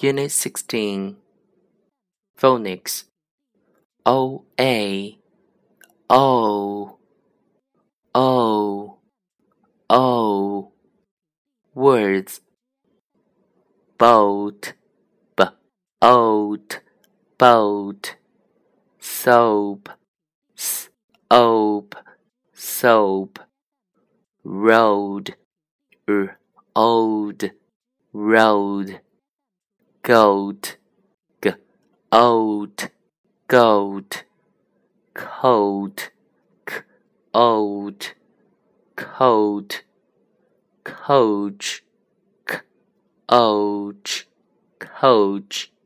Unit 16 Phonics O A O O O. Words. Boat. B. Oat boat. Soap. S. Ope soap. Road. R. Old. Road goat, g, oat, goat, coat, k, oat, coat, coach, k, ouch, coach.